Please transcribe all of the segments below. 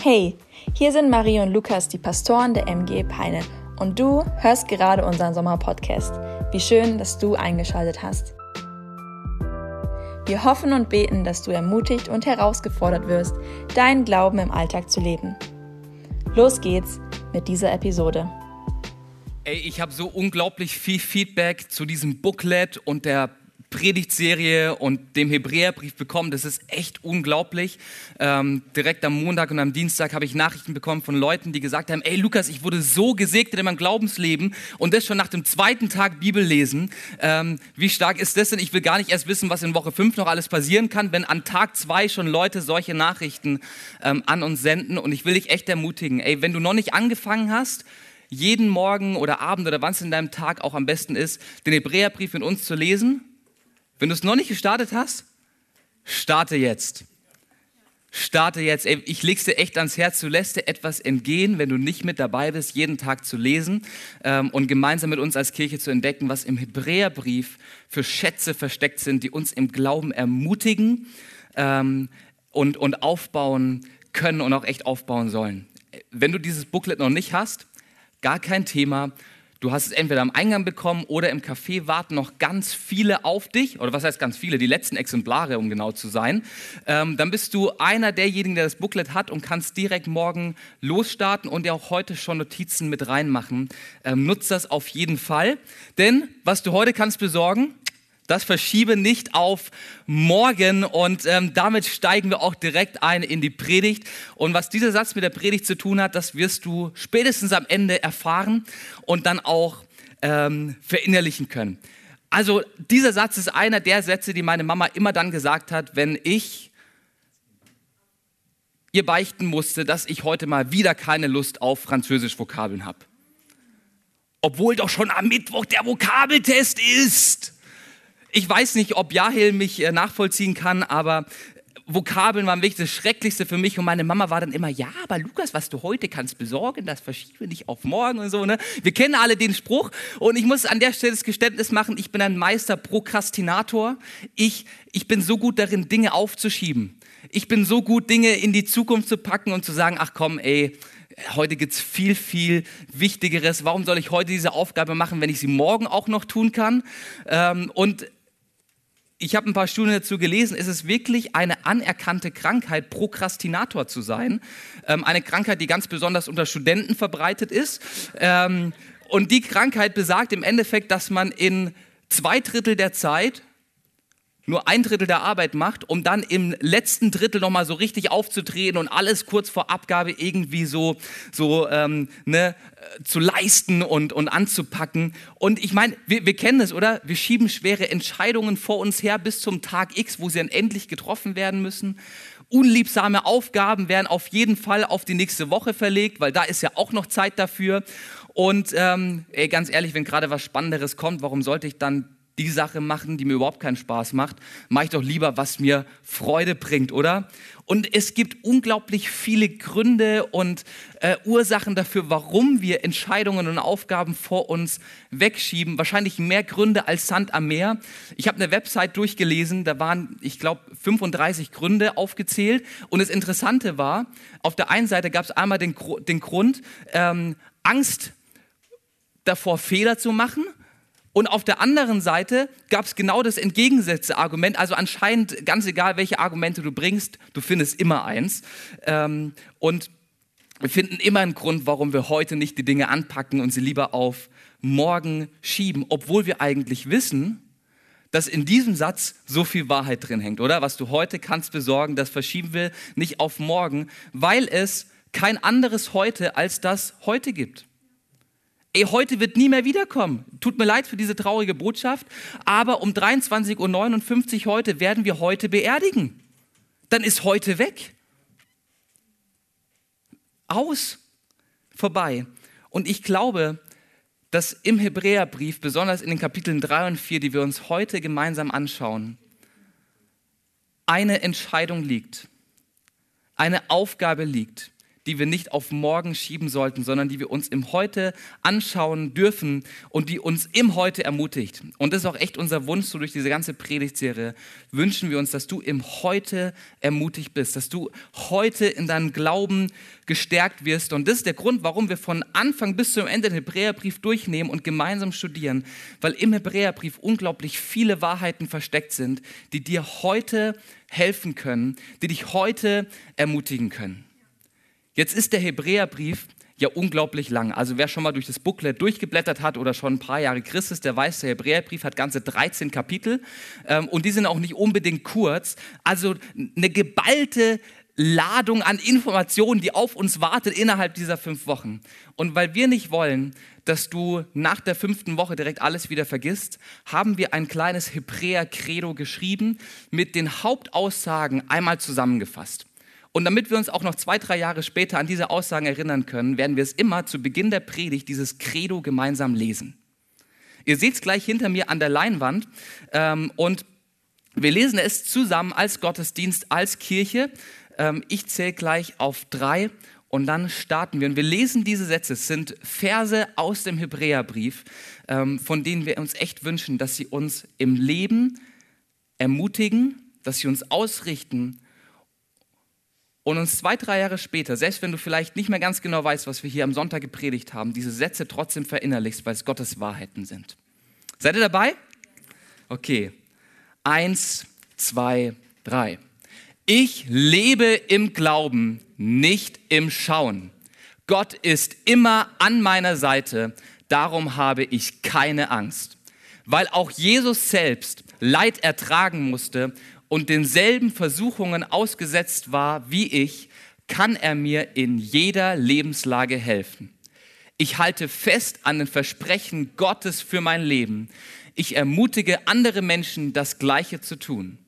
Hey, hier sind Marie und Lukas, die Pastoren der MG Peine. Und du hörst gerade unseren Sommerpodcast. Wie schön, dass du eingeschaltet hast. Wir hoffen und beten, dass du ermutigt und herausgefordert wirst, deinen Glauben im Alltag zu leben. Los geht's mit dieser Episode. Ey, ich habe so unglaublich viel Feedback zu diesem Booklet und der Predigtserie und dem Hebräerbrief bekommen. Das ist echt unglaublich. Ähm, direkt am Montag und am Dienstag habe ich Nachrichten bekommen von Leuten, die gesagt haben, ey Lukas, ich wurde so gesegnet in meinem Glaubensleben und das schon nach dem zweiten Tag Bibel lesen. Ähm, wie stark ist das denn? Ich will gar nicht erst wissen, was in Woche 5 noch alles passieren kann, wenn an Tag 2 schon Leute solche Nachrichten ähm, an uns senden. Und ich will dich echt ermutigen, ey, wenn du noch nicht angefangen hast, jeden Morgen oder Abend oder wann es in deinem Tag auch am besten ist, den Hebräerbrief mit uns zu lesen, wenn du es noch nicht gestartet hast, starte jetzt. Starte jetzt. Ich leg's dir echt ans Herz. Du lässt dir etwas entgehen, wenn du nicht mit dabei bist, jeden Tag zu lesen ähm, und gemeinsam mit uns als Kirche zu entdecken, was im Hebräerbrief für Schätze versteckt sind, die uns im Glauben ermutigen ähm, und, und aufbauen können und auch echt aufbauen sollen. Wenn du dieses Booklet noch nicht hast, gar kein Thema. Du hast es entweder am Eingang bekommen oder im Café warten noch ganz viele auf dich. Oder was heißt ganz viele? Die letzten Exemplare, um genau zu sein. Ähm, dann bist du einer derjenigen, der das Booklet hat und kannst direkt morgen losstarten und dir auch heute schon Notizen mit reinmachen. Ähm, nutz das auf jeden Fall. Denn was du heute kannst besorgen, das verschiebe nicht auf morgen und ähm, damit steigen wir auch direkt ein in die Predigt. Und was dieser Satz mit der Predigt zu tun hat, das wirst du spätestens am Ende erfahren und dann auch ähm, verinnerlichen können. Also dieser Satz ist einer der Sätze, die meine Mama immer dann gesagt hat, wenn ich ihr beichten musste, dass ich heute mal wieder keine Lust auf französisch Vokabeln habe. Obwohl doch schon am Mittwoch der Vokabeltest ist. Ich weiß nicht, ob Jahil mich äh, nachvollziehen kann, aber Vokabeln waren wirklich das Schrecklichste für mich und meine Mama war dann immer, ja, aber Lukas, was du heute kannst besorgen, das verschiebe nicht auf morgen und so. Ne? Wir kennen alle den Spruch und ich muss an der Stelle das Geständnis machen, ich bin ein Meister Prokrastinator. Ich, ich bin so gut darin, Dinge aufzuschieben. Ich bin so gut, Dinge in die Zukunft zu packen und zu sagen, ach komm, ey, heute gibt es viel, viel Wichtigeres. Warum soll ich heute diese Aufgabe machen, wenn ich sie morgen auch noch tun kann? Ähm, und ich habe ein paar Studien dazu gelesen, ist es wirklich eine anerkannte Krankheit, Prokrastinator zu sein. Ähm, eine Krankheit, die ganz besonders unter Studenten verbreitet ist. Ähm, und die Krankheit besagt im Endeffekt, dass man in zwei Drittel der Zeit nur ein Drittel der Arbeit macht, um dann im letzten Drittel nochmal so richtig aufzutreten und alles kurz vor Abgabe irgendwie so, so ähm, ne, äh, zu leisten und, und anzupacken. Und ich meine, wir, wir kennen es, oder? Wir schieben schwere Entscheidungen vor uns her bis zum Tag X, wo sie dann endlich getroffen werden müssen. Unliebsame Aufgaben werden auf jeden Fall auf die nächste Woche verlegt, weil da ist ja auch noch Zeit dafür. Und ähm, ey, ganz ehrlich, wenn gerade was Spannenderes kommt, warum sollte ich dann die Sache machen, die mir überhaupt keinen Spaß macht, mache ich doch lieber, was mir Freude bringt, oder? Und es gibt unglaublich viele Gründe und äh, Ursachen dafür, warum wir Entscheidungen und Aufgaben vor uns wegschieben. Wahrscheinlich mehr Gründe als Sand am Meer. Ich habe eine Website durchgelesen, da waren, ich glaube, 35 Gründe aufgezählt. Und das Interessante war, auf der einen Seite gab es einmal den, den Grund, ähm, Angst davor, Fehler zu machen und auf der anderen Seite gab es genau das entgegengesetzte Argument. Also anscheinend, ganz egal, welche Argumente du bringst, du findest immer eins. Ähm, und wir finden immer einen Grund, warum wir heute nicht die Dinge anpacken und sie lieber auf morgen schieben, obwohl wir eigentlich wissen, dass in diesem Satz so viel Wahrheit drin hängt, oder? Was du heute kannst besorgen, das verschieben wir nicht auf morgen, weil es kein anderes heute als das heute gibt ey, heute wird nie mehr wiederkommen. Tut mir leid für diese traurige Botschaft, aber um 23.59 Uhr heute werden wir heute beerdigen. Dann ist heute weg. Aus, vorbei. Und ich glaube, dass im Hebräerbrief, besonders in den Kapiteln 3 und 4, die wir uns heute gemeinsam anschauen, eine Entscheidung liegt, eine Aufgabe liegt, die wir nicht auf morgen schieben sollten, sondern die wir uns im Heute anschauen dürfen und die uns im Heute ermutigt. Und das ist auch echt unser Wunsch, so durch diese ganze Predigtserie wünschen wir uns, dass du im Heute ermutigt bist, dass du heute in deinem Glauben gestärkt wirst. Und das ist der Grund, warum wir von Anfang bis zum Ende den Hebräerbrief durchnehmen und gemeinsam studieren, weil im Hebräerbrief unglaublich viele Wahrheiten versteckt sind, die dir heute helfen können, die dich heute ermutigen können. Jetzt ist der Hebräerbrief ja unglaublich lang. Also wer schon mal durch das Booklet durchgeblättert hat oder schon ein paar Jahre Christ ist, der weiß, der Hebräerbrief hat ganze 13 Kapitel ähm, und die sind auch nicht unbedingt kurz. Also eine geballte Ladung an Informationen, die auf uns wartet innerhalb dieser fünf Wochen. Und weil wir nicht wollen, dass du nach der fünften Woche direkt alles wieder vergisst, haben wir ein kleines Hebräer-Credo geschrieben mit den Hauptaussagen einmal zusammengefasst. Und damit wir uns auch noch zwei, drei Jahre später an diese Aussagen erinnern können, werden wir es immer zu Beginn der Predigt dieses Credo gemeinsam lesen. Ihr seht es gleich hinter mir an der Leinwand ähm, und wir lesen es zusammen als Gottesdienst, als Kirche. Ähm, ich zähle gleich auf drei und dann starten wir. Und wir lesen diese Sätze. Es sind Verse aus dem Hebräerbrief, ähm, von denen wir uns echt wünschen, dass sie uns im Leben ermutigen, dass sie uns ausrichten und uns zwei, drei Jahre später, selbst wenn du vielleicht nicht mehr ganz genau weißt, was wir hier am Sonntag gepredigt haben, diese Sätze trotzdem verinnerlichst, weil es Gottes Wahrheiten sind. Seid ihr dabei? Okay. Eins, zwei, drei. Ich lebe im Glauben, nicht im Schauen. Gott ist immer an meiner Seite, darum habe ich keine Angst. Weil auch Jesus selbst Leid ertragen musste und denselben Versuchungen ausgesetzt war wie ich, kann er mir in jeder Lebenslage helfen. Ich halte fest an den Versprechen Gottes für mein Leben. Ich ermutige andere Menschen, das Gleiche zu tun.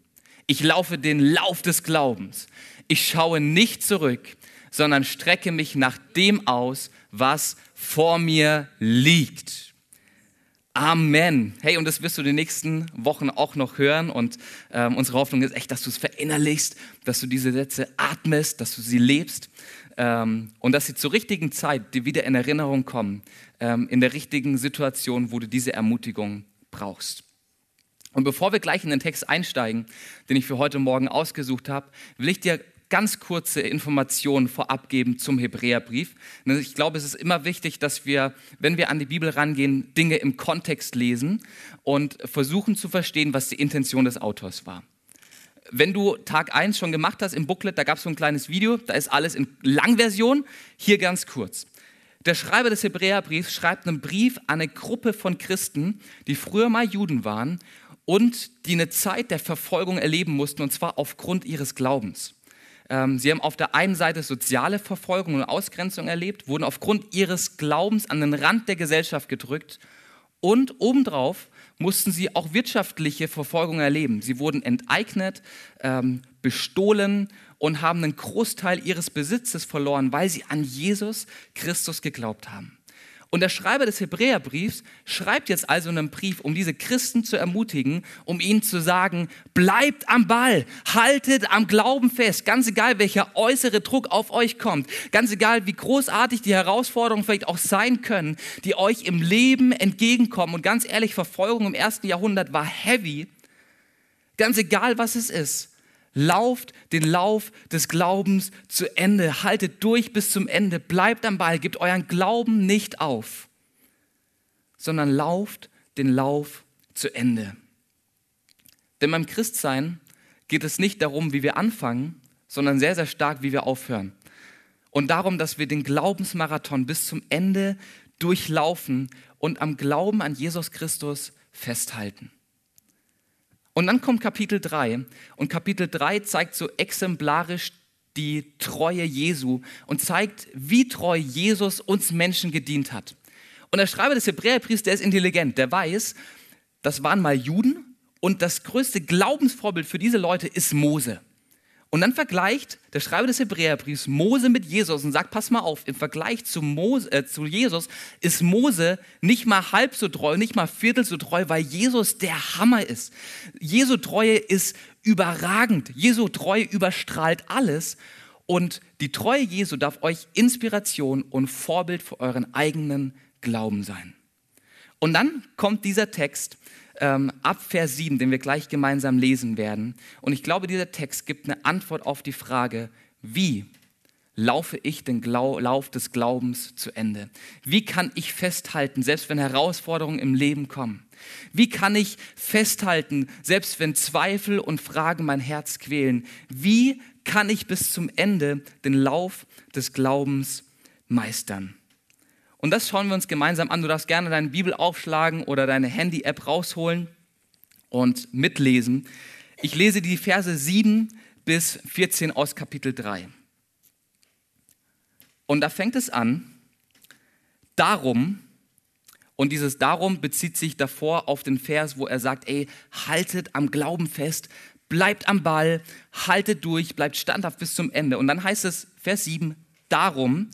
Ich laufe den Lauf des Glaubens. Ich schaue nicht zurück, sondern strecke mich nach dem aus, was vor mir liegt. Amen. Hey, und das wirst du die nächsten Wochen auch noch hören. Und ähm, unsere Hoffnung ist echt, dass du es verinnerlichst, dass du diese Sätze atmest, dass du sie lebst ähm, und dass sie zur richtigen Zeit dir wieder in Erinnerung kommen, ähm, in der richtigen Situation, wo du diese Ermutigung brauchst. Und bevor wir gleich in den Text einsteigen, den ich für heute Morgen ausgesucht habe, will ich dir ganz kurze Informationen vorab geben zum Hebräerbrief. Ich glaube, es ist immer wichtig, dass wir, wenn wir an die Bibel rangehen, Dinge im Kontext lesen und versuchen zu verstehen, was die Intention des Autors war. Wenn du Tag 1 schon gemacht hast im Booklet, da gab es so ein kleines Video, da ist alles in Langversion, hier ganz kurz. Der Schreiber des Hebräerbriefs schreibt einen Brief an eine Gruppe von Christen, die früher mal Juden waren und die eine Zeit der Verfolgung erleben mussten, und zwar aufgrund ihres Glaubens. Ähm, sie haben auf der einen Seite soziale Verfolgung und Ausgrenzung erlebt, wurden aufgrund ihres Glaubens an den Rand der Gesellschaft gedrückt und obendrauf mussten sie auch wirtschaftliche Verfolgung erleben. Sie wurden enteignet, ähm, bestohlen und haben einen Großteil ihres Besitzes verloren, weil sie an Jesus Christus geglaubt haben. Und der Schreiber des Hebräerbriefs schreibt jetzt also einen Brief, um diese Christen zu ermutigen, um ihnen zu sagen, bleibt am Ball, haltet am Glauben fest, ganz egal welcher äußere Druck auf euch kommt, ganz egal wie großartig die Herausforderungen vielleicht auch sein können, die euch im Leben entgegenkommen. Und ganz ehrlich, Verfolgung im ersten Jahrhundert war heavy, ganz egal was es ist. Lauft den Lauf des Glaubens zu Ende, haltet durch bis zum Ende, bleibt am Ball, gebt euren Glauben nicht auf, sondern lauft den Lauf zu Ende. Denn beim Christsein geht es nicht darum, wie wir anfangen, sondern sehr, sehr stark, wie wir aufhören. Und darum, dass wir den Glaubensmarathon bis zum Ende durchlaufen und am Glauben an Jesus Christus festhalten. Und dann kommt Kapitel 3 und Kapitel 3 zeigt so exemplarisch die Treue Jesu und zeigt, wie treu Jesus uns Menschen gedient hat. Und der Schreiber des Hebräerbriefs, der ist intelligent, der weiß, das waren mal Juden und das größte Glaubensvorbild für diese Leute ist Mose. Und dann vergleicht der Schreiber des Hebräerbriefs Mose mit Jesus und sagt, pass mal auf, im Vergleich zu, Mose, äh, zu Jesus ist Mose nicht mal halb so treu, nicht mal viertel so treu, weil Jesus der Hammer ist. Jesu Treue ist überragend. Jesu Treue überstrahlt alles. Und die Treue Jesu darf euch Inspiration und Vorbild für euren eigenen Glauben sein. Und dann kommt dieser Text ähm, ab Vers 7, den wir gleich gemeinsam lesen werden. Und ich glaube, dieser Text gibt eine Antwort auf die Frage, wie laufe ich den Glau Lauf des Glaubens zu Ende? Wie kann ich festhalten, selbst wenn Herausforderungen im Leben kommen? Wie kann ich festhalten, selbst wenn Zweifel und Fragen mein Herz quälen? Wie kann ich bis zum Ende den Lauf des Glaubens meistern? Und das schauen wir uns gemeinsam an. Du darfst gerne deine Bibel aufschlagen oder deine Handy-App rausholen und mitlesen. Ich lese die Verse 7 bis 14 aus Kapitel 3. Und da fängt es an, darum, und dieses darum bezieht sich davor auf den Vers, wo er sagt, ey, haltet am Glauben fest, bleibt am Ball, haltet durch, bleibt standhaft bis zum Ende. Und dann heißt es, Vers 7, darum,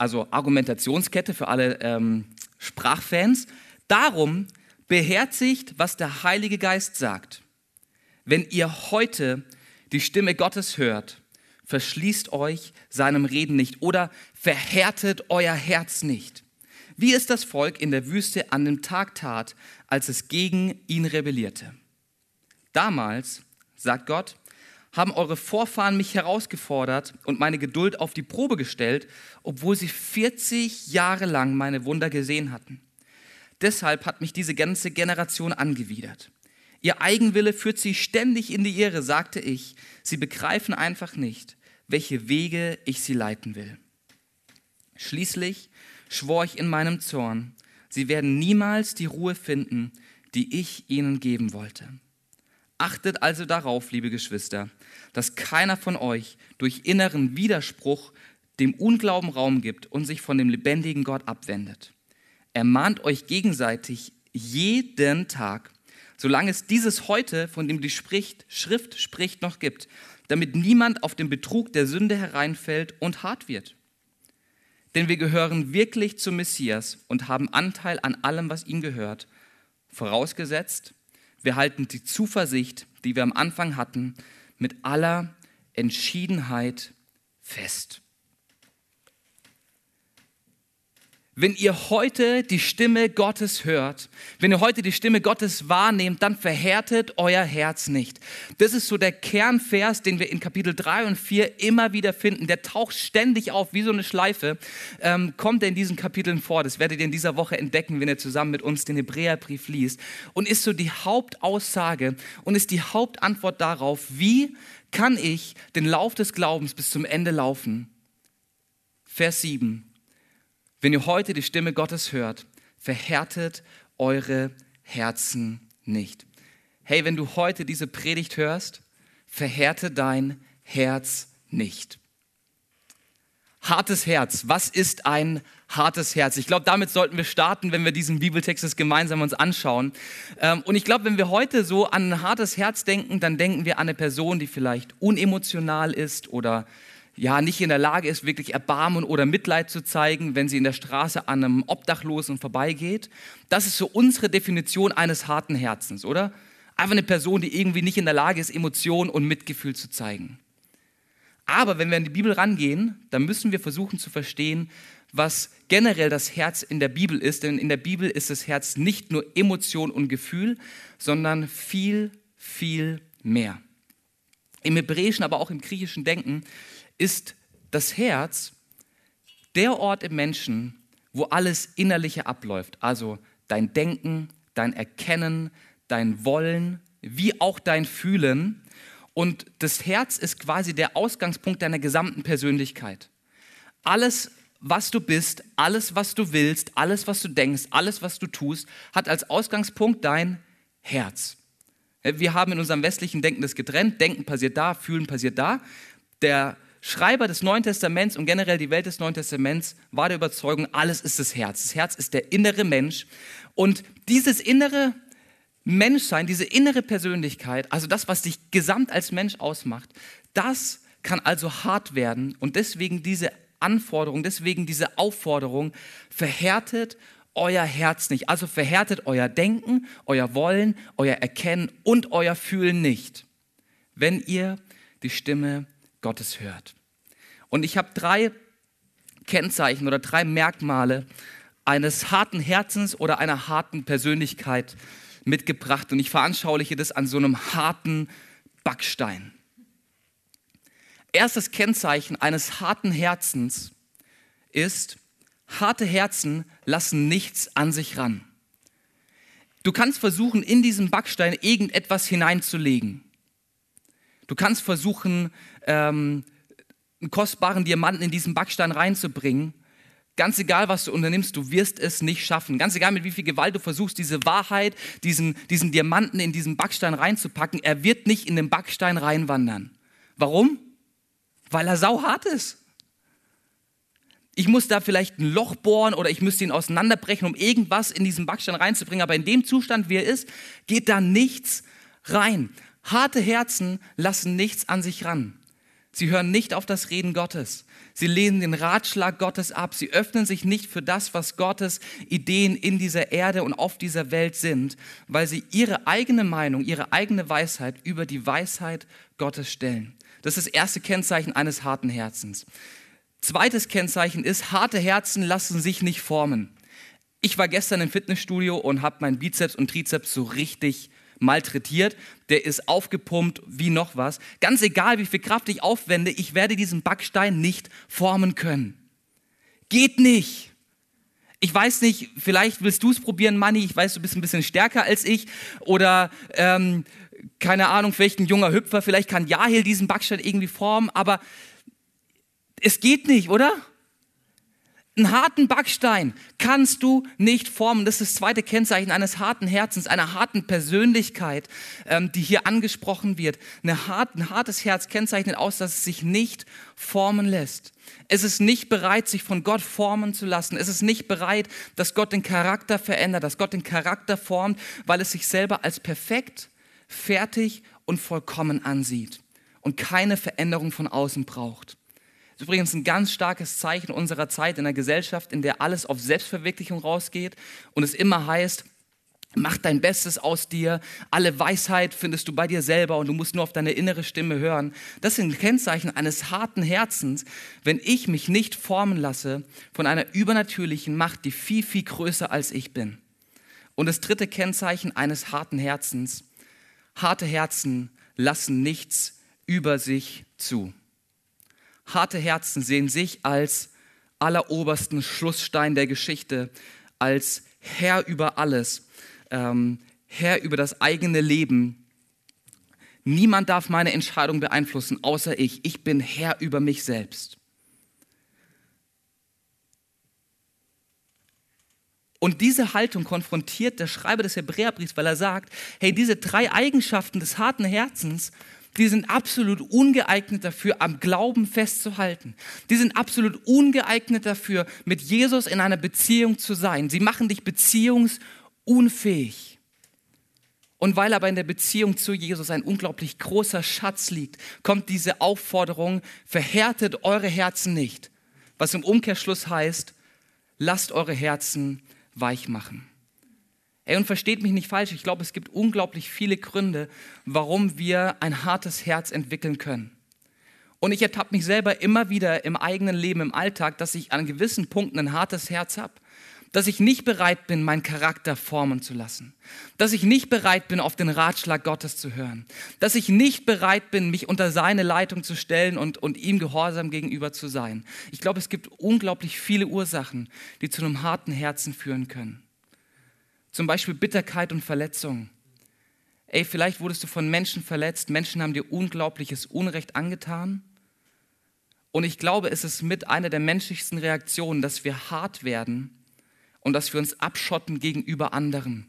also Argumentationskette für alle ähm, Sprachfans, darum beherzigt, was der Heilige Geist sagt. Wenn ihr heute die Stimme Gottes hört, verschließt euch seinem Reden nicht oder verhärtet euer Herz nicht. Wie es das Volk in der Wüste an dem Tag tat, als es gegen ihn rebellierte. Damals, sagt Gott, haben eure Vorfahren mich herausgefordert und meine Geduld auf die Probe gestellt, obwohl sie 40 Jahre lang meine Wunder gesehen hatten. Deshalb hat mich diese ganze Generation angewidert. Ihr Eigenwille führt sie ständig in die Irre, sagte ich. Sie begreifen einfach nicht, welche Wege ich sie leiten will. Schließlich schwor ich in meinem Zorn, sie werden niemals die Ruhe finden, die ich ihnen geben wollte. Achtet also darauf, liebe Geschwister, dass keiner von euch durch inneren Widerspruch dem Unglauben Raum gibt und sich von dem lebendigen Gott abwendet. Ermahnt euch gegenseitig jeden Tag, solange es dieses heute, von dem die Schrift spricht, noch gibt, damit niemand auf den Betrug der Sünde hereinfällt und hart wird. Denn wir gehören wirklich zum Messias und haben Anteil an allem, was ihm gehört. Vorausgesetzt, wir halten die Zuversicht, die wir am Anfang hatten, mit aller Entschiedenheit fest. Wenn ihr heute die Stimme Gottes hört, wenn ihr heute die Stimme Gottes wahrnehmt, dann verhärtet euer Herz nicht. Das ist so der Kernvers, den wir in Kapitel 3 und 4 immer wieder finden. Der taucht ständig auf, wie so eine Schleife, ähm, kommt er in diesen Kapiteln vor. Das werdet ihr in dieser Woche entdecken, wenn ihr zusammen mit uns den Hebräerbrief liest. Und ist so die Hauptaussage und ist die Hauptantwort darauf, wie kann ich den Lauf des Glaubens bis zum Ende laufen? Vers 7. Wenn ihr heute die Stimme Gottes hört, verhärtet eure Herzen nicht. Hey, wenn du heute diese Predigt hörst, verhärte dein Herz nicht. Hartes Herz. Was ist ein hartes Herz? Ich glaube, damit sollten wir starten, wenn wir diesen Bibeltext gemeinsam uns anschauen. Ähm, und ich glaube, wenn wir heute so an ein hartes Herz denken, dann denken wir an eine Person, die vielleicht unemotional ist oder ja nicht in der Lage ist, wirklich Erbarmen oder Mitleid zu zeigen, wenn sie in der Straße an einem Obdachlosen vorbeigeht. Das ist so unsere Definition eines harten Herzens, oder? Einfach eine Person, die irgendwie nicht in der Lage ist, Emotionen und Mitgefühl zu zeigen. Aber wenn wir an die Bibel rangehen, dann müssen wir versuchen zu verstehen, was generell das Herz in der Bibel ist. Denn in der Bibel ist das Herz nicht nur Emotion und Gefühl, sondern viel, viel mehr. Im Hebräischen, aber auch im griechischen Denken ist das Herz der Ort im Menschen, wo alles Innerliche abläuft. Also dein Denken, dein Erkennen, dein Wollen, wie auch dein Fühlen. Und das Herz ist quasi der Ausgangspunkt deiner gesamten Persönlichkeit. Alles, was du bist, alles, was du willst, alles, was du denkst, alles, was du tust, hat als Ausgangspunkt dein Herz. Wir haben in unserem westlichen Denken das getrennt. Denken passiert da, Fühlen passiert da. Der Schreiber des Neuen Testaments und generell die Welt des Neuen Testaments war der Überzeugung, alles ist das Herz. Das Herz ist der innere Mensch. Und dieses innere Menschsein, diese innere Persönlichkeit, also das, was dich gesamt als Mensch ausmacht, das kann also hart werden. Und deswegen diese Anforderung, deswegen diese Aufforderung, verhärtet euer Herz nicht. Also verhärtet euer Denken, euer Wollen, euer Erkennen und euer Fühlen nicht, wenn ihr die Stimme Gottes hört. Und ich habe drei Kennzeichen oder drei Merkmale eines harten Herzens oder einer harten Persönlichkeit mitgebracht. Und ich veranschauliche das an so einem harten Backstein. Erstes Kennzeichen eines harten Herzens ist, harte Herzen lassen nichts an sich ran. Du kannst versuchen, in diesen Backstein irgendetwas hineinzulegen. Du kannst versuchen, ähm, einen kostbaren Diamanten in diesen Backstein reinzubringen. Ganz egal, was du unternimmst, du wirst es nicht schaffen. Ganz egal, mit wie viel Gewalt du versuchst, diese Wahrheit, diesen, diesen Diamanten in diesen Backstein reinzupacken, er wird nicht in den Backstein reinwandern. Warum? Weil er sauhart ist. Ich muss da vielleicht ein Loch bohren oder ich müsste ihn auseinanderbrechen, um irgendwas in diesen Backstein reinzubringen. Aber in dem Zustand, wie er ist, geht da nichts rein. Harte Herzen lassen nichts an sich ran. Sie hören nicht auf das Reden Gottes. Sie lehnen den Ratschlag Gottes ab. Sie öffnen sich nicht für das, was Gottes Ideen in dieser Erde und auf dieser Welt sind, weil sie ihre eigene Meinung, ihre eigene Weisheit über die Weisheit Gottes stellen. Das ist das erste Kennzeichen eines harten Herzens. Zweites Kennzeichen ist, harte Herzen lassen sich nicht formen. Ich war gestern im Fitnessstudio und habe meinen Bizeps und Trizeps so richtig malträtiert, der ist aufgepumpt wie noch was. Ganz egal, wie viel Kraft ich aufwende, ich werde diesen Backstein nicht formen können. Geht nicht. Ich weiß nicht, vielleicht willst du es probieren, Manni. Ich weiß, du bist ein bisschen stärker als ich. Oder ähm, keine Ahnung, vielleicht ein junger Hüpfer. Vielleicht kann Jahil diesen Backstein irgendwie formen. Aber es geht nicht, oder? Einen harten Backstein kannst du nicht formen. Das ist das zweite Kennzeichen eines harten Herzens, einer harten Persönlichkeit, ähm, die hier angesprochen wird. Eine hart, ein hartes Herz kennzeichnet aus, dass es sich nicht formen lässt. Es ist nicht bereit, sich von Gott formen zu lassen. Es ist nicht bereit, dass Gott den Charakter verändert, dass Gott den Charakter formt, weil es sich selber als perfekt, fertig und vollkommen ansieht und keine Veränderung von außen braucht übrigens ein ganz starkes Zeichen unserer Zeit in einer Gesellschaft, in der alles auf Selbstverwirklichung rausgeht und es immer heißt, Mach dein Bestes aus dir. Alle Weisheit findest du bei dir selber und du musst nur auf deine innere Stimme hören. Das sind Kennzeichen eines harten Herzens, wenn ich mich nicht formen lasse von einer übernatürlichen Macht, die viel, viel größer als ich bin. Und das dritte Kennzeichen eines harten Herzens. Harte Herzen lassen nichts über sich zu. Harte Herzen sehen sich als allerobersten Schlussstein der Geschichte, als Herr über alles, ähm, Herr über das eigene Leben. Niemand darf meine Entscheidung beeinflussen, außer ich. Ich bin Herr über mich selbst. Und diese Haltung konfrontiert der Schreiber des Hebräerbriefs, weil er sagt, hey, diese drei Eigenschaften des harten Herzens die sind absolut ungeeignet dafür, am Glauben festzuhalten. Die sind absolut ungeeignet dafür, mit Jesus in einer Beziehung zu sein. Sie machen dich beziehungsunfähig. Und weil aber in der Beziehung zu Jesus ein unglaublich großer Schatz liegt, kommt diese Aufforderung, verhärtet eure Herzen nicht. Was im Umkehrschluss heißt, lasst eure Herzen weich machen. Ey, und versteht mich nicht falsch, ich glaube, es gibt unglaublich viele Gründe, warum wir ein hartes Herz entwickeln können. Und ich ertappe mich selber immer wieder im eigenen Leben, im Alltag, dass ich an gewissen Punkten ein hartes Herz habe. Dass ich nicht bereit bin, meinen Charakter formen zu lassen. Dass ich nicht bereit bin, auf den Ratschlag Gottes zu hören. Dass ich nicht bereit bin, mich unter seine Leitung zu stellen und, und ihm gehorsam gegenüber zu sein. Ich glaube, es gibt unglaublich viele Ursachen, die zu einem harten Herzen führen können. Zum Beispiel Bitterkeit und Verletzung. Ey, vielleicht wurdest du von Menschen verletzt, Menschen haben dir unglaubliches Unrecht angetan. Und ich glaube, es ist mit einer der menschlichsten Reaktionen, dass wir hart werden und dass wir uns abschotten gegenüber anderen.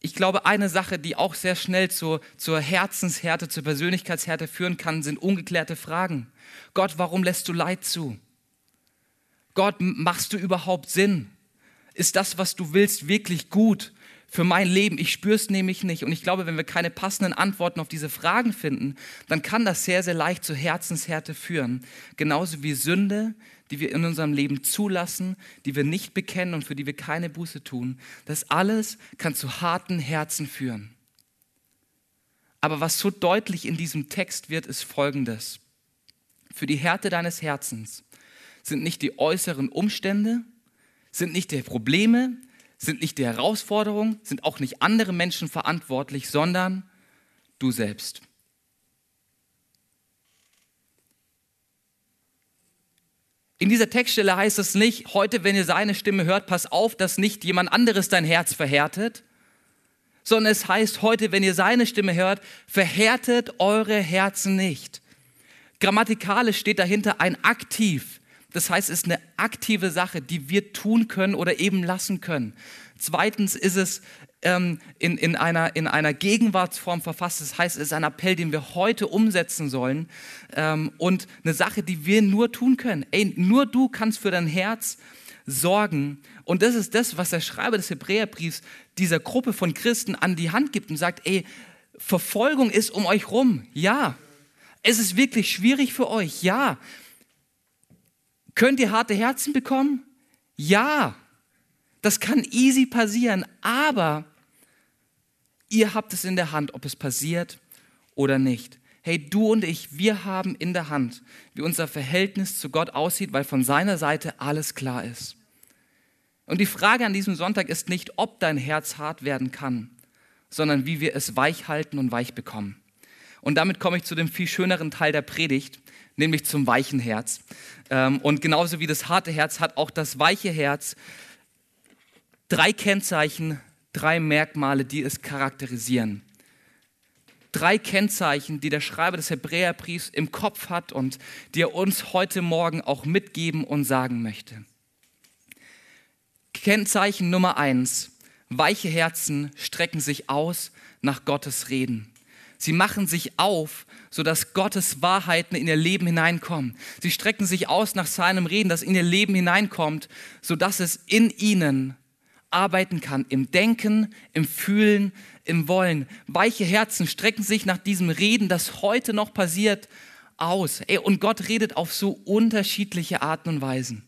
Ich glaube, eine Sache, die auch sehr schnell zur, zur Herzenshärte, zur Persönlichkeitshärte führen kann, sind ungeklärte Fragen. Gott, warum lässt du Leid zu? Gott, machst du überhaupt Sinn? Ist das, was du willst, wirklich gut für mein Leben? Ich spüre es nämlich nicht. Und ich glaube, wenn wir keine passenden Antworten auf diese Fragen finden, dann kann das sehr, sehr leicht zu Herzenshärte führen. Genauso wie Sünde, die wir in unserem Leben zulassen, die wir nicht bekennen und für die wir keine Buße tun. Das alles kann zu harten Herzen führen. Aber was so deutlich in diesem Text wird, ist Folgendes. für die Härte deines Herzens sind nicht die äußeren Umstände, sind nicht die Probleme, sind nicht die Herausforderungen, sind auch nicht andere Menschen verantwortlich, sondern du selbst. In dieser Textstelle heißt es nicht, heute, wenn ihr seine Stimme hört, pass auf, dass nicht jemand anderes dein Herz verhärtet, sondern es heißt heute, wenn ihr seine Stimme hört, verhärtet eure Herzen nicht. Grammatikalisch steht dahinter ein Aktiv. Das heißt, es ist eine aktive Sache, die wir tun können oder eben lassen können. Zweitens ist es ähm, in, in, einer, in einer Gegenwartsform verfasst. Das heißt, es ist ein Appell, den wir heute umsetzen sollen ähm, und eine Sache, die wir nur tun können. Ey, nur du kannst für dein Herz sorgen. Und das ist das, was der Schreiber des Hebräerbriefs dieser Gruppe von Christen an die Hand gibt und sagt, ey, Verfolgung ist um euch rum. Ja. Es ist wirklich schwierig für euch. Ja. Könnt ihr harte Herzen bekommen? Ja. Das kann easy passieren, aber ihr habt es in der Hand, ob es passiert oder nicht. Hey, du und ich, wir haben in der Hand, wie unser Verhältnis zu Gott aussieht, weil von seiner Seite alles klar ist. Und die Frage an diesem Sonntag ist nicht, ob dein Herz hart werden kann, sondern wie wir es weich halten und weich bekommen. Und damit komme ich zu dem viel schöneren Teil der Predigt, nämlich zum weichen Herz. Ähm, und genauso wie das harte Herz hat auch das weiche Herz drei Kennzeichen, drei Merkmale, die es charakterisieren. Drei Kennzeichen, die der Schreiber des Hebräerbriefs im Kopf hat und die er uns heute Morgen auch mitgeben und sagen möchte. Kennzeichen Nummer eins. Weiche Herzen strecken sich aus nach Gottes Reden. Sie machen sich auf, sodass Gottes Wahrheiten in ihr Leben hineinkommen. Sie strecken sich aus nach seinem Reden, das in ihr Leben hineinkommt, sodass es in ihnen arbeiten kann. Im Denken, im Fühlen, im Wollen. Weiche Herzen strecken sich nach diesem Reden, das heute noch passiert, aus. Ey, und Gott redet auf so unterschiedliche Arten und Weisen.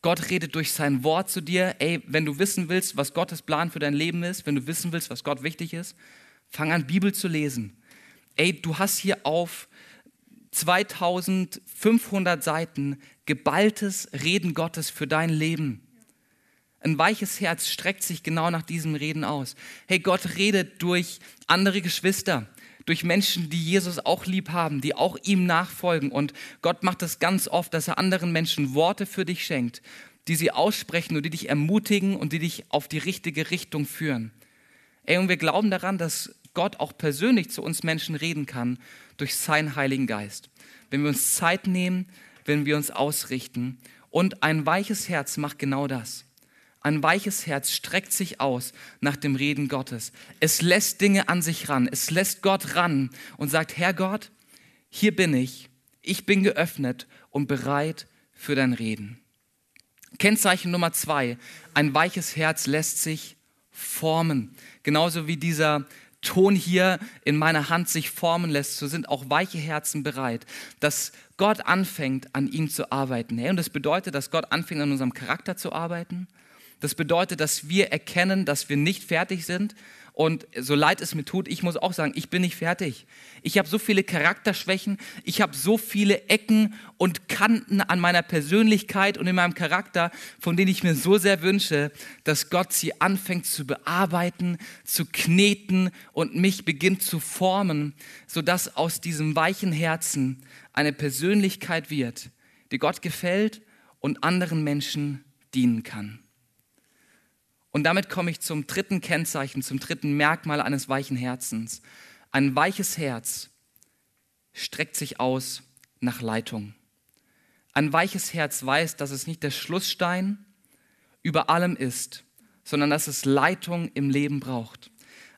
Gott redet durch sein Wort zu dir. Ey, wenn du wissen willst, was Gottes Plan für dein Leben ist, wenn du wissen willst, was Gott wichtig ist, fang an, Bibel zu lesen. Ey, du hast hier auf 2500 Seiten geballtes Reden Gottes für dein Leben. Ein weiches Herz streckt sich genau nach diesem Reden aus. Hey, Gott redet durch andere Geschwister, durch Menschen, die Jesus auch lieb haben, die auch ihm nachfolgen. Und Gott macht es ganz oft, dass er anderen Menschen Worte für dich schenkt, die sie aussprechen und die dich ermutigen und die dich auf die richtige Richtung führen. Ey, und wir glauben daran, dass Gott auch persönlich zu uns Menschen reden kann durch seinen Heiligen Geist. Wenn wir uns Zeit nehmen, wenn wir uns ausrichten. Und ein weiches Herz macht genau das. Ein weiches Herz streckt sich aus nach dem Reden Gottes. Es lässt Dinge an sich ran. Es lässt Gott ran und sagt, Herr Gott, hier bin ich. Ich bin geöffnet und bereit für dein Reden. Kennzeichen Nummer zwei. Ein weiches Herz lässt sich formen. Genauso wie dieser Ton hier in meiner Hand sich formen lässt, so sind auch weiche Herzen bereit, dass Gott anfängt, an ihm zu arbeiten. Und das bedeutet, dass Gott anfängt, an unserem Charakter zu arbeiten. Das bedeutet, dass wir erkennen, dass wir nicht fertig sind. Und so leid es mir tut, ich muss auch sagen, ich bin nicht fertig. Ich habe so viele Charakterschwächen, ich habe so viele Ecken und Kanten an meiner Persönlichkeit und in meinem Charakter, von denen ich mir so sehr wünsche, dass Gott sie anfängt zu bearbeiten, zu kneten und mich beginnt zu formen, sodass aus diesem weichen Herzen eine Persönlichkeit wird, die Gott gefällt und anderen Menschen dienen kann. Und damit komme ich zum dritten Kennzeichen, zum dritten Merkmal eines weichen Herzens. Ein weiches Herz streckt sich aus nach Leitung. Ein weiches Herz weiß, dass es nicht der Schlussstein über allem ist, sondern dass es Leitung im Leben braucht.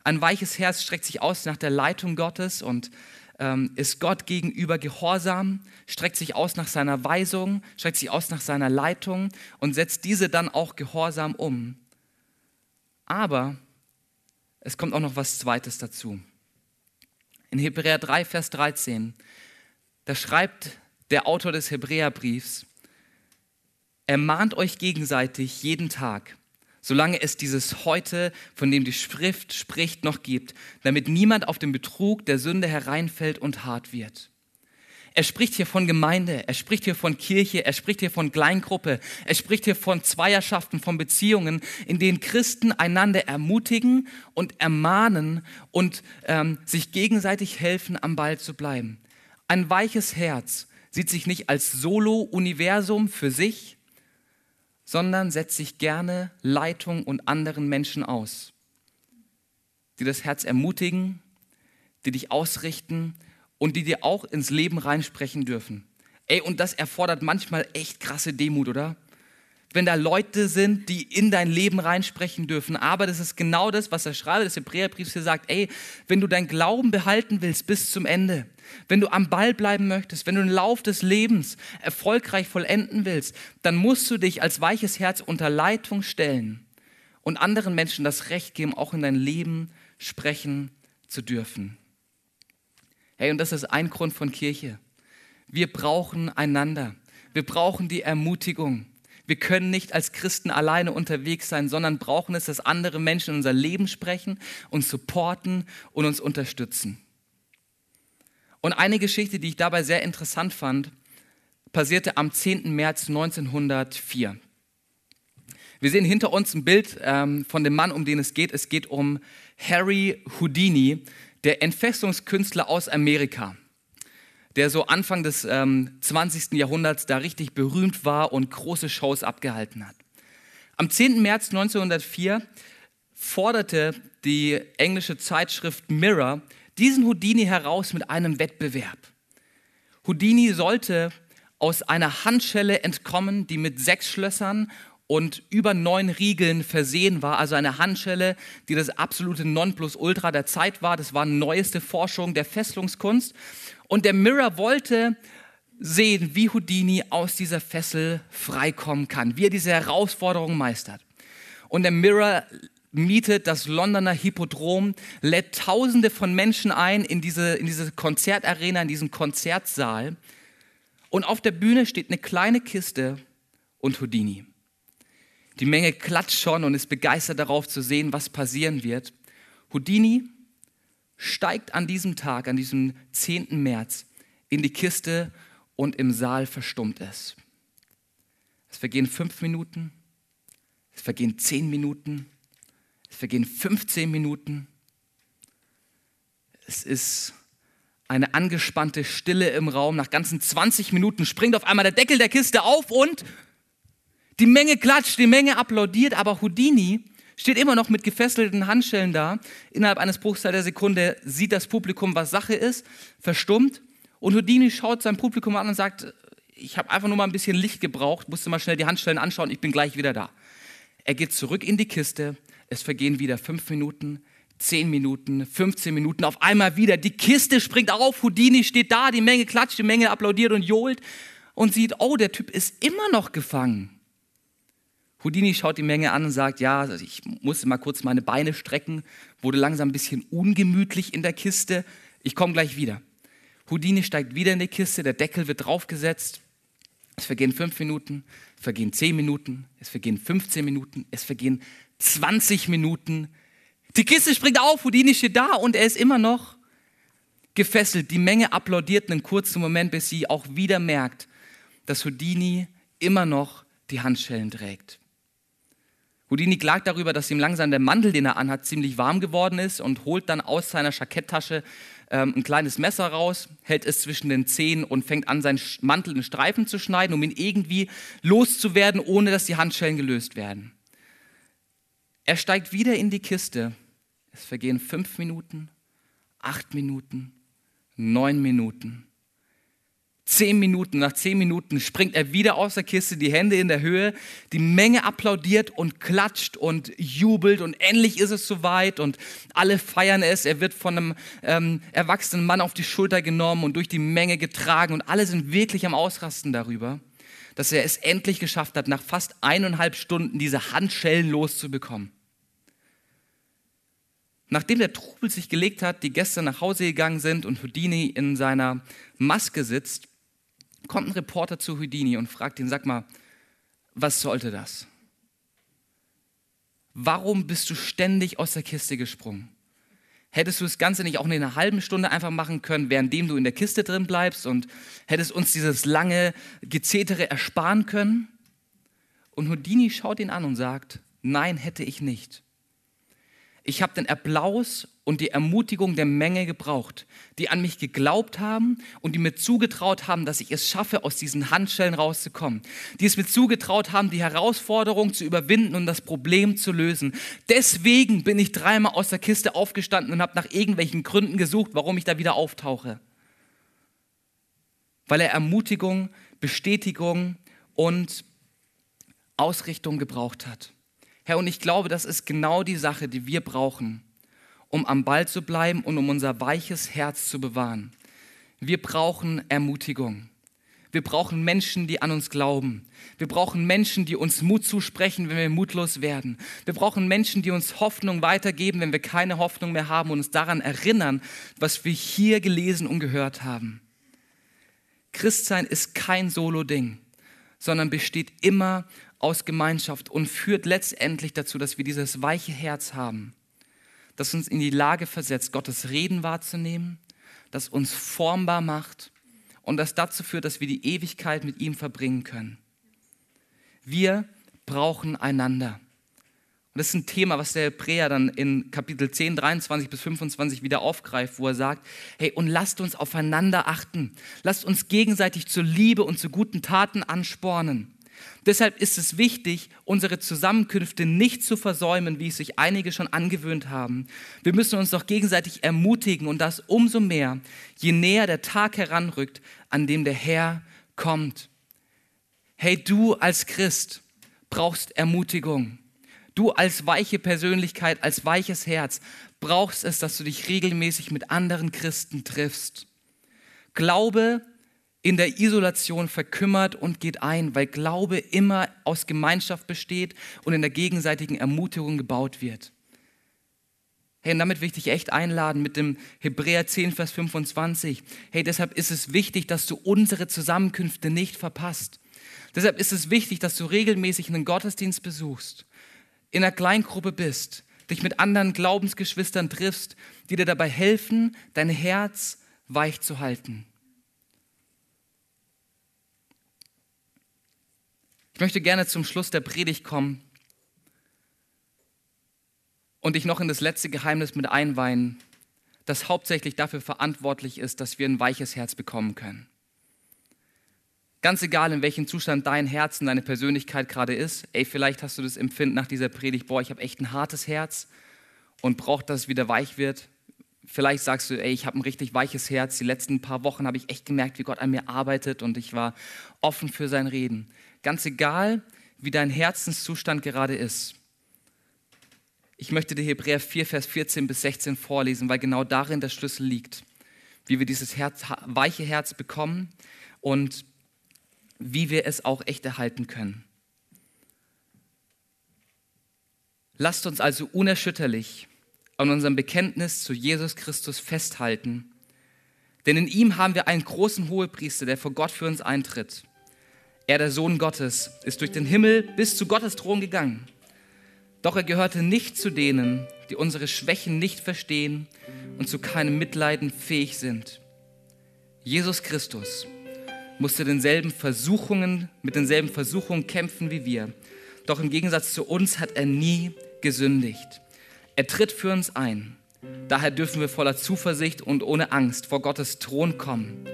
Ein weiches Herz streckt sich aus nach der Leitung Gottes und ähm, ist Gott gegenüber gehorsam, streckt sich aus nach seiner Weisung, streckt sich aus nach seiner Leitung und setzt diese dann auch gehorsam um. Aber es kommt auch noch was Zweites dazu. In Hebräer 3, Vers 13, da schreibt der Autor des Hebräerbriefs, ermahnt euch gegenseitig jeden Tag, solange es dieses heute, von dem die Schrift spricht, noch gibt, damit niemand auf den Betrug der Sünde hereinfällt und hart wird. Er spricht hier von Gemeinde, er spricht hier von Kirche, er spricht hier von Kleingruppe, er spricht hier von Zweierschaften, von Beziehungen, in denen Christen einander ermutigen und ermahnen und ähm, sich gegenseitig helfen, am Ball zu bleiben. Ein weiches Herz sieht sich nicht als Solo-Universum für sich, sondern setzt sich gerne Leitung und anderen Menschen aus, die das Herz ermutigen, die dich ausrichten und die dir auch ins Leben reinsprechen dürfen. Ey, und das erfordert manchmal echt krasse Demut, oder? Wenn da Leute sind, die in dein Leben reinsprechen dürfen. Aber das ist genau das, was er schreibt, das Hebräerbrief hier sagt. Ey, wenn du dein Glauben behalten willst bis zum Ende, wenn du am Ball bleiben möchtest, wenn du den Lauf des Lebens erfolgreich vollenden willst, dann musst du dich als weiches Herz unter Leitung stellen und anderen Menschen das Recht geben, auch in dein Leben sprechen zu dürfen. Hey, und das ist ein Grund von Kirche. Wir brauchen einander. Wir brauchen die Ermutigung. Wir können nicht als Christen alleine unterwegs sein, sondern brauchen es, dass andere Menschen in unser Leben sprechen, uns supporten und uns unterstützen. Und eine Geschichte, die ich dabei sehr interessant fand, passierte am 10. März 1904. Wir sehen hinter uns ein Bild ähm, von dem Mann, um den es geht. Es geht um Harry Houdini, der Entfesselungskünstler aus Amerika, der so Anfang des ähm, 20. Jahrhunderts da richtig berühmt war und große Shows abgehalten hat. Am 10. März 1904 forderte die englische Zeitschrift Mirror diesen Houdini heraus mit einem Wettbewerb. Houdini sollte aus einer Handschelle entkommen, die mit sechs Schlössern und über neun Riegeln versehen war, also eine Handschelle, die das absolute Nonplusultra der Zeit war. Das war neueste Forschung der Fesselungskunst. Und der Mirror wollte sehen, wie Houdini aus dieser Fessel freikommen kann, wie er diese Herausforderung meistert. Und der Mirror mietet das Londoner Hippodrom, lädt Tausende von Menschen ein in diese, in diese Konzertarena, in diesen Konzertsaal. Und auf der Bühne steht eine kleine Kiste und Houdini. Die Menge klatscht schon und ist begeistert darauf zu sehen, was passieren wird. Houdini steigt an diesem Tag, an diesem 10. März, in die Kiste und im Saal verstummt es. Es vergehen fünf Minuten, es vergehen zehn Minuten, es vergehen 15 Minuten. Es ist eine angespannte Stille im Raum. Nach ganzen 20 Minuten springt auf einmal der Deckel der Kiste auf und die Menge klatscht, die Menge applaudiert, aber Houdini steht immer noch mit gefesselten Handschellen da. Innerhalb eines Bruchsteils der Sekunde sieht das Publikum, was Sache ist, verstummt. Und Houdini schaut sein Publikum an und sagt, ich habe einfach nur mal ein bisschen Licht gebraucht, musste mal schnell die Handschellen anschauen, ich bin gleich wieder da. Er geht zurück in die Kiste, es vergehen wieder fünf Minuten, zehn Minuten, 15 Minuten, auf einmal wieder, die Kiste springt auf, Houdini steht da, die Menge klatscht, die Menge applaudiert und johlt und sieht, oh, der Typ ist immer noch gefangen. Houdini schaut die Menge an und sagt, ja, also ich musste mal kurz meine Beine strecken, wurde langsam ein bisschen ungemütlich in der Kiste, ich komme gleich wieder. Houdini steigt wieder in die Kiste, der Deckel wird draufgesetzt, es vergehen fünf Minuten, es vergehen zehn Minuten, es vergehen 15 Minuten, es vergehen 20 Minuten. Die Kiste springt auf, Houdini steht da und er ist immer noch gefesselt. Die Menge applaudiert einen kurzen Moment, bis sie auch wieder merkt, dass Houdini immer noch die Handschellen trägt. Houdini klagt darüber, dass ihm langsam der Mantel, den er anhat, ziemlich warm geworden ist und holt dann aus seiner Jacketttasche ähm, ein kleines Messer raus, hält es zwischen den Zehen und fängt an, seinen Mantel in Streifen zu schneiden, um ihn irgendwie loszuwerden, ohne dass die Handschellen gelöst werden. Er steigt wieder in die Kiste. Es vergehen fünf Minuten, acht Minuten, neun Minuten. Zehn Minuten, nach zehn Minuten springt er wieder aus der Kiste, die Hände in der Höhe, die Menge applaudiert und klatscht und jubelt und endlich ist es soweit und alle feiern es. Er wird von einem ähm, erwachsenen Mann auf die Schulter genommen und durch die Menge getragen und alle sind wirklich am Ausrasten darüber, dass er es endlich geschafft hat, nach fast eineinhalb Stunden diese Handschellen loszubekommen. Nachdem der Trubel sich gelegt hat, die Gäste nach Hause gegangen sind und Houdini in seiner Maske sitzt, kommt ein Reporter zu Houdini und fragt ihn, sag mal, was sollte das? Warum bist du ständig aus der Kiste gesprungen? Hättest du das Ganze nicht auch in einer halben Stunde einfach machen können, währenddem du in der Kiste drin bleibst und hättest uns dieses lange Gezetere ersparen können? Und Houdini schaut ihn an und sagt, nein, hätte ich nicht. Ich habe den Applaus und die Ermutigung der Menge gebraucht, die an mich geglaubt haben und die mir zugetraut haben, dass ich es schaffe, aus diesen Handschellen rauszukommen. Die es mir zugetraut haben, die Herausforderung zu überwinden und das Problem zu lösen. Deswegen bin ich dreimal aus der Kiste aufgestanden und habe nach irgendwelchen Gründen gesucht, warum ich da wieder auftauche. Weil er Ermutigung, Bestätigung und Ausrichtung gebraucht hat. Herr, und ich glaube, das ist genau die Sache, die wir brauchen um am Ball zu bleiben und um unser weiches Herz zu bewahren. Wir brauchen Ermutigung. Wir brauchen Menschen, die an uns glauben. Wir brauchen Menschen, die uns Mut zusprechen, wenn wir mutlos werden. Wir brauchen Menschen, die uns Hoffnung weitergeben, wenn wir keine Hoffnung mehr haben und uns daran erinnern, was wir hier gelesen und gehört haben. Christsein ist kein Solo-Ding, sondern besteht immer aus Gemeinschaft und führt letztendlich dazu, dass wir dieses weiche Herz haben das uns in die Lage versetzt, Gottes Reden wahrzunehmen, das uns formbar macht und das dazu führt, dass wir die Ewigkeit mit ihm verbringen können. Wir brauchen einander. Und das ist ein Thema, was der Hebräer dann in Kapitel 10, 23 bis 25 wieder aufgreift, wo er sagt, hey, und lasst uns aufeinander achten. Lasst uns gegenseitig zur Liebe und zu guten Taten anspornen. Deshalb ist es wichtig, unsere Zusammenkünfte nicht zu versäumen, wie es sich einige schon angewöhnt haben. Wir müssen uns doch gegenseitig ermutigen und das umso mehr, je näher der Tag heranrückt, an dem der Herr kommt. Hey, du als Christ brauchst Ermutigung. Du als weiche Persönlichkeit, als weiches Herz brauchst es, dass du dich regelmäßig mit anderen Christen triffst. Glaube in der Isolation verkümmert und geht ein, weil Glaube immer aus Gemeinschaft besteht und in der gegenseitigen Ermutigung gebaut wird. Hey, und damit will ich dich echt einladen mit dem Hebräer 10, Vers 25. Hey, deshalb ist es wichtig, dass du unsere Zusammenkünfte nicht verpasst. Deshalb ist es wichtig, dass du regelmäßig einen Gottesdienst besuchst, in einer Kleingruppe bist, dich mit anderen Glaubensgeschwistern triffst, die dir dabei helfen, dein Herz weich zu halten. Ich möchte gerne zum Schluss der Predigt kommen und dich noch in das letzte Geheimnis mit einweihen, das hauptsächlich dafür verantwortlich ist, dass wir ein weiches Herz bekommen können. Ganz egal, in welchem Zustand dein Herz und deine Persönlichkeit gerade ist, ey, vielleicht hast du das Empfinden nach dieser Predigt, boah, ich habe echt ein hartes Herz und brauche, dass es wieder weich wird. Vielleicht sagst du, ey, ich habe ein richtig weiches Herz. Die letzten paar Wochen habe ich echt gemerkt, wie Gott an mir arbeitet und ich war offen für sein Reden. Ganz egal, wie dein Herzenszustand gerade ist. Ich möchte dir Hebräer 4, Vers 14 bis 16 vorlesen, weil genau darin der Schlüssel liegt, wie wir dieses Herz, weiche Herz bekommen und wie wir es auch echt erhalten können. Lasst uns also unerschütterlich an unserem Bekenntnis zu Jesus Christus festhalten, denn in ihm haben wir einen großen Hohepriester, der vor Gott für uns eintritt. Er, der Sohn Gottes, ist durch den Himmel bis zu Gottes Thron gegangen. Doch er gehörte nicht zu denen, die unsere Schwächen nicht verstehen und zu keinem Mitleiden fähig sind. Jesus Christus musste denselben Versuchungen, mit denselben Versuchungen kämpfen wie wir. Doch im Gegensatz zu uns hat er nie gesündigt. Er tritt für uns ein. Daher dürfen wir voller Zuversicht und ohne Angst vor Gottes Thron kommen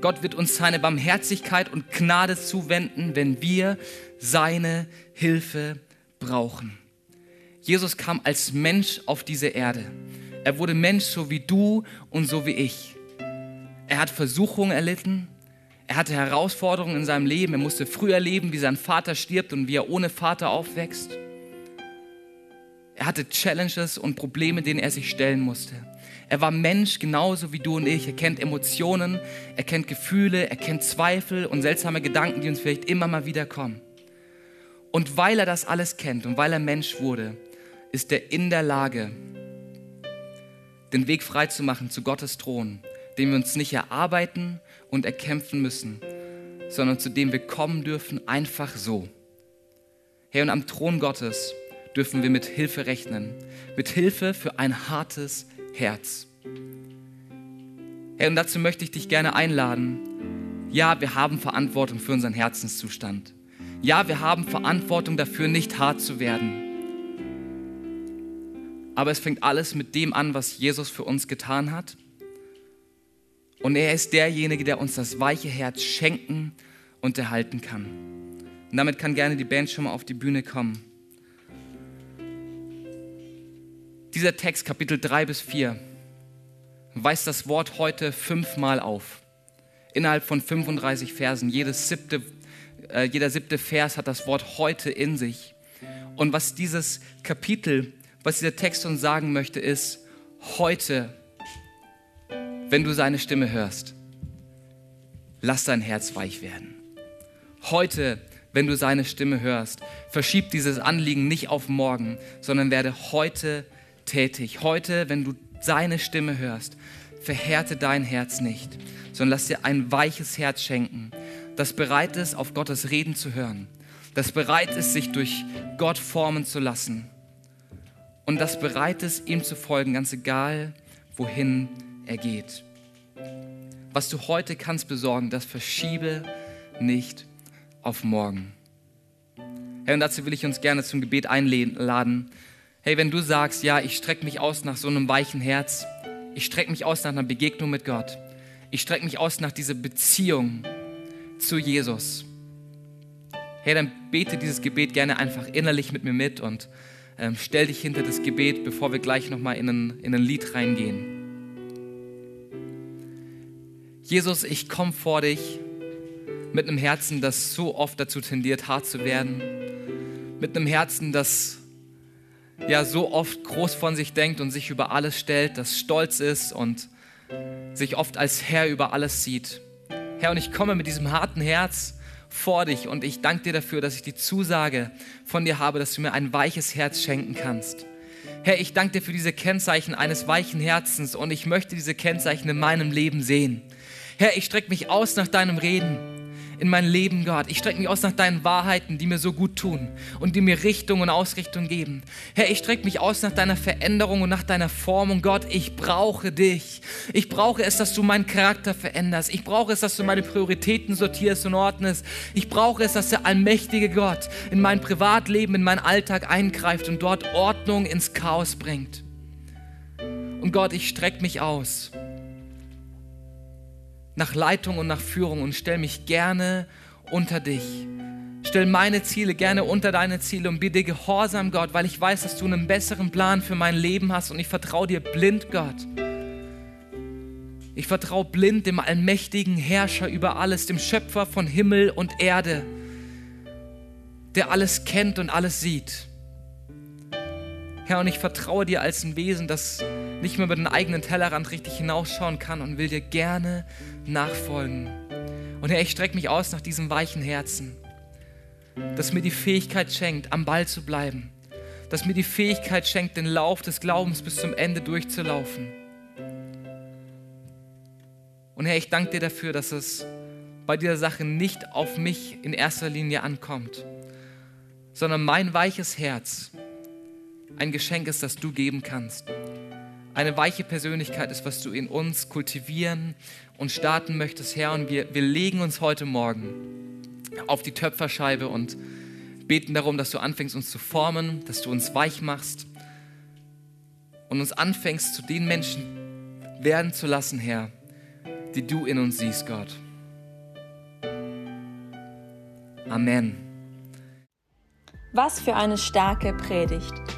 Gott wird uns seine Barmherzigkeit und Gnade zuwenden, wenn wir seine Hilfe brauchen. Jesus kam als Mensch auf diese Erde. Er wurde Mensch so wie du und so wie ich. Er hat Versuchungen erlitten. Er hatte Herausforderungen in seinem Leben. Er musste früh erleben, wie sein Vater stirbt und wie er ohne Vater aufwächst. Er hatte Challenges und Probleme, denen er sich stellen musste. Er war Mensch genauso wie du und ich. Er kennt Emotionen, er kennt Gefühle, er kennt Zweifel und seltsame Gedanken, die uns vielleicht immer mal wieder kommen. Und weil er das alles kennt und weil er Mensch wurde, ist er in der Lage, den Weg freizumachen zu Gottes Thron, den wir uns nicht erarbeiten und erkämpfen müssen, sondern zu dem wir kommen dürfen einfach so. Hey, und am Thron Gottes dürfen wir mit Hilfe rechnen. Mit Hilfe für ein hartes Herz. Herr, und dazu möchte ich dich gerne einladen. Ja, wir haben Verantwortung für unseren Herzenszustand. Ja, wir haben Verantwortung dafür, nicht hart zu werden. Aber es fängt alles mit dem an, was Jesus für uns getan hat. Und er ist derjenige, der uns das weiche Herz schenken und erhalten kann. Und damit kann gerne die Band schon mal auf die Bühne kommen. Dieser Text, Kapitel 3 bis 4, weist das Wort heute fünfmal auf. Innerhalb von 35 Versen. Jedes siebte, äh, jeder siebte Vers hat das Wort heute in sich. Und was dieses Kapitel, was dieser Text uns sagen möchte, ist, heute, wenn du seine Stimme hörst, lass dein Herz weich werden. Heute, wenn du seine Stimme hörst, verschieb dieses Anliegen nicht auf morgen, sondern werde heute tätig. Heute, wenn du seine Stimme hörst, verhärte dein Herz nicht, sondern lass dir ein weiches Herz schenken, das bereit ist, auf Gottes Reden zu hören, das bereit ist, sich durch Gott formen zu lassen und das bereit ist, ihm zu folgen, ganz egal, wohin er geht. Was du heute kannst besorgen, das verschiebe nicht auf morgen. Herr, und dazu will ich uns gerne zum Gebet einladen. Hey, wenn du sagst, ja, ich strecke mich aus nach so einem weichen Herz, ich strecke mich aus nach einer Begegnung mit Gott, ich strecke mich aus nach dieser Beziehung zu Jesus. Hey, dann bete dieses Gebet gerne einfach innerlich mit mir mit und ähm, stell dich hinter das Gebet, bevor wir gleich nochmal in ein, in ein Lied reingehen. Jesus, ich komme vor dich mit einem Herzen, das so oft dazu tendiert, hart zu werden. Mit einem Herzen, das ja so oft groß von sich denkt und sich über alles stellt, das stolz ist und sich oft als Herr über alles sieht. Herr, und ich komme mit diesem harten Herz vor dich und ich danke dir dafür, dass ich die Zusage von dir habe, dass du mir ein weiches Herz schenken kannst. Herr, ich danke dir für diese Kennzeichen eines weichen Herzens und ich möchte diese Kennzeichen in meinem Leben sehen. Herr, ich strecke mich aus nach deinem Reden in mein Leben, Gott. Ich strecke mich aus nach deinen Wahrheiten, die mir so gut tun und die mir Richtung und Ausrichtung geben. Herr, ich strecke mich aus nach deiner Veränderung und nach deiner Formung. Gott, ich brauche dich. Ich brauche es, dass du meinen Charakter veränderst. Ich brauche es, dass du meine Prioritäten sortierst und ordnest. Ich brauche es, dass der allmächtige Gott in mein Privatleben, in meinen Alltag eingreift und dort Ordnung ins Chaos bringt. Und Gott, ich strecke mich aus nach Leitung und nach Führung und stell mich gerne unter dich. Stell meine Ziele gerne unter deine Ziele und bitte Gehorsam, Gott, weil ich weiß, dass du einen besseren Plan für mein Leben hast und ich vertraue dir blind, Gott. Ich vertraue blind dem allmächtigen Herrscher über alles, dem Schöpfer von Himmel und Erde, der alles kennt und alles sieht. Herr, und ich vertraue dir als ein Wesen, das nicht mehr über den eigenen Tellerrand richtig hinausschauen kann und will dir gerne nachfolgen. Und Herr, ich strecke mich aus nach diesem weichen Herzen, das mir die Fähigkeit schenkt, am Ball zu bleiben, das mir die Fähigkeit schenkt, den Lauf des Glaubens bis zum Ende durchzulaufen. Und Herr, ich danke dir dafür, dass es bei dieser Sache nicht auf mich in erster Linie ankommt, sondern mein weiches Herz ein Geschenk ist, das du geben kannst. Eine weiche Persönlichkeit ist, was du in uns kultivieren und starten möchtest, Herr. Und wir, wir legen uns heute Morgen auf die Töpferscheibe und beten darum, dass du anfängst, uns zu formen, dass du uns weich machst und uns anfängst, zu den Menschen werden zu lassen, Herr, die du in uns siehst, Gott. Amen. Was für eine starke Predigt.